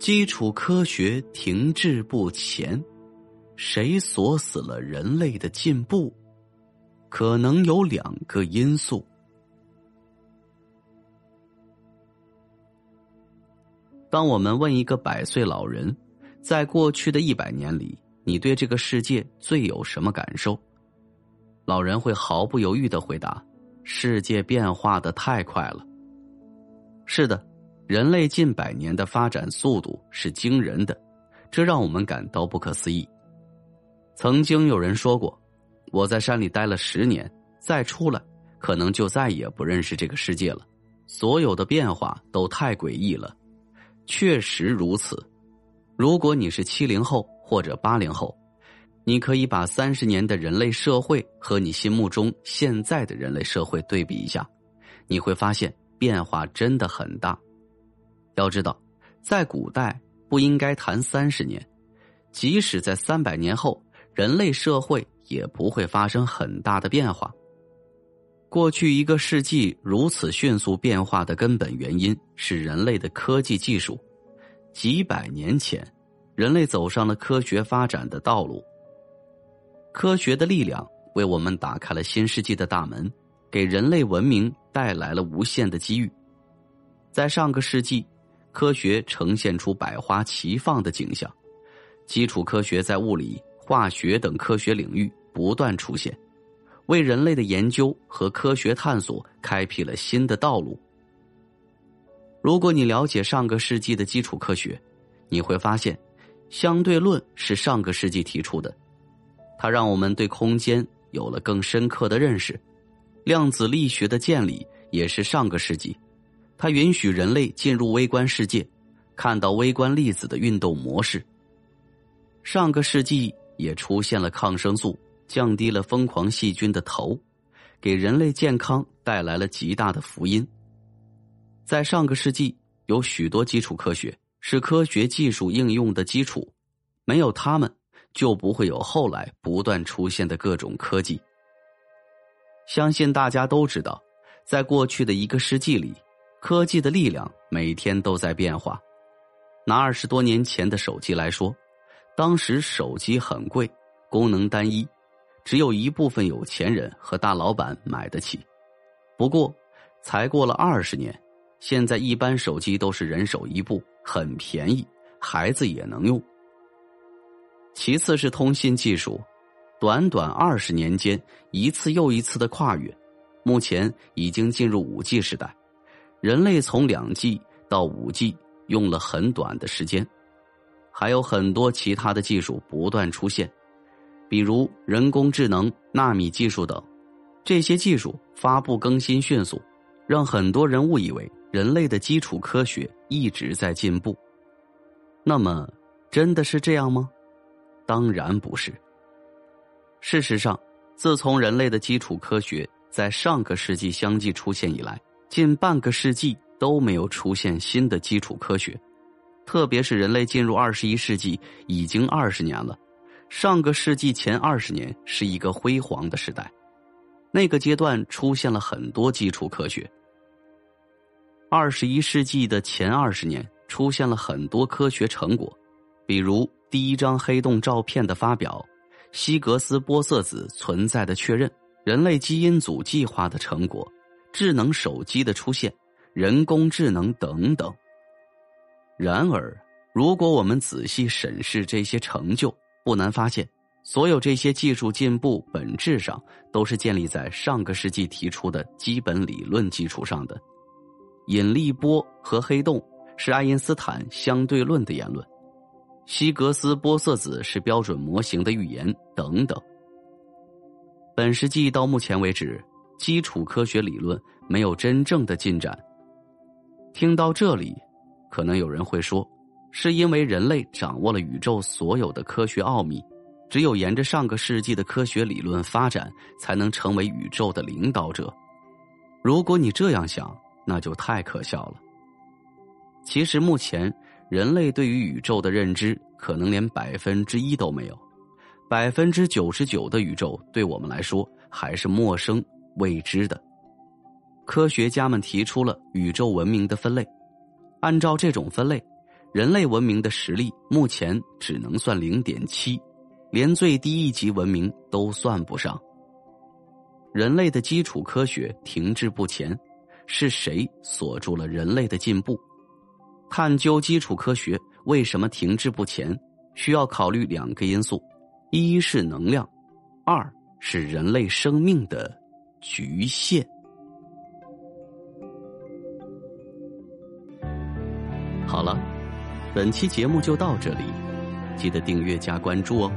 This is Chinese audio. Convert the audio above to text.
基础科学停滞不前，谁锁死了人类的进步？可能有两个因素。当我们问一个百岁老人，在过去的一百年里，你对这个世界最有什么感受？老人会毫不犹豫的回答：“世界变化的太快了。”是的，人类近百年的发展速度是惊人的，这让我们感到不可思议。曾经有人说过。我在山里待了十年，再出来，可能就再也不认识这个世界了。所有的变化都太诡异了，确实如此。如果你是七零后或者八零后，你可以把三十年的人类社会和你心目中现在的人类社会对比一下，你会发现变化真的很大。要知道，在古代不应该谈三十年，即使在三百年后，人类社会。也不会发生很大的变化。过去一个世纪如此迅速变化的根本原因是人类的科技技术。几百年前，人类走上了科学发展的道路。科学的力量为我们打开了新世纪的大门，给人类文明带来了无限的机遇。在上个世纪，科学呈现出百花齐放的景象，基础科学在物理、化学等科学领域。不断出现，为人类的研究和科学探索开辟了新的道路。如果你了解上个世纪的基础科学，你会发现，相对论是上个世纪提出的，它让我们对空间有了更深刻的认识；量子力学的建立也是上个世纪，它允许人类进入微观世界，看到微观粒子的运动模式。上个世纪也出现了抗生素。降低了疯狂细菌的头，给人类健康带来了极大的福音。在上个世纪，有许多基础科学是科学技术应用的基础，没有他们，就不会有后来不断出现的各种科技。相信大家都知道，在过去的一个世纪里，科技的力量每天都在变化。拿二十多年前的手机来说，当时手机很贵，功能单一。只有一部分有钱人和大老板买得起，不过，才过了二十年，现在一般手机都是人手一部，很便宜，孩子也能用。其次是通信技术，短短二十年间，一次又一次的跨越，目前已经进入五 G 时代，人类从两 G 到五 G 用了很短的时间，还有很多其他的技术不断出现。比如人工智能、纳米技术等，这些技术发布更新迅速，让很多人误以为人类的基础科学一直在进步。那么，真的是这样吗？当然不是。事实上，自从人类的基础科学在上个世纪相继出现以来，近半个世纪都没有出现新的基础科学，特别是人类进入二十一世纪已经二十年了。上个世纪前二十年是一个辉煌的时代，那个阶段出现了很多基础科学。二十一世纪的前二十年出现了很多科学成果，比如第一张黑洞照片的发表、希格斯玻色子存在的确认、人类基因组计划的成果、智能手机的出现、人工智能等等。然而，如果我们仔细审视这些成就，不难发现，所有这些技术进步本质上都是建立在上个世纪提出的基本理论基础上的。引力波和黑洞是爱因斯坦相对论的言论，希格斯玻色子是标准模型的预言等等。本世纪到目前为止，基础科学理论没有真正的进展。听到这里，可能有人会说，是因为人类掌握了宇宙所有的科学奥秘，只有沿着上个世纪的科学理论发展，才能成为宇宙的领导者。如果你这样想，那就太可笑了。其实，目前人类对于宇宙的认知，可能连百分之一都没有，百分之九十九的宇宙对我们来说还是陌生未知的。科学家们提出了宇宙文明的分类，按照这种分类，人类文明的实力目前只能算零点七，连最低一级文明都算不上。人类的基础科学停滞不前，是谁锁住了人类的进步？探究基础科学为什么停滞不前，需要考虑两个因素：一是能量，二是人类生命的局限。好了，本期节目就到这里，记得订阅加关注哦。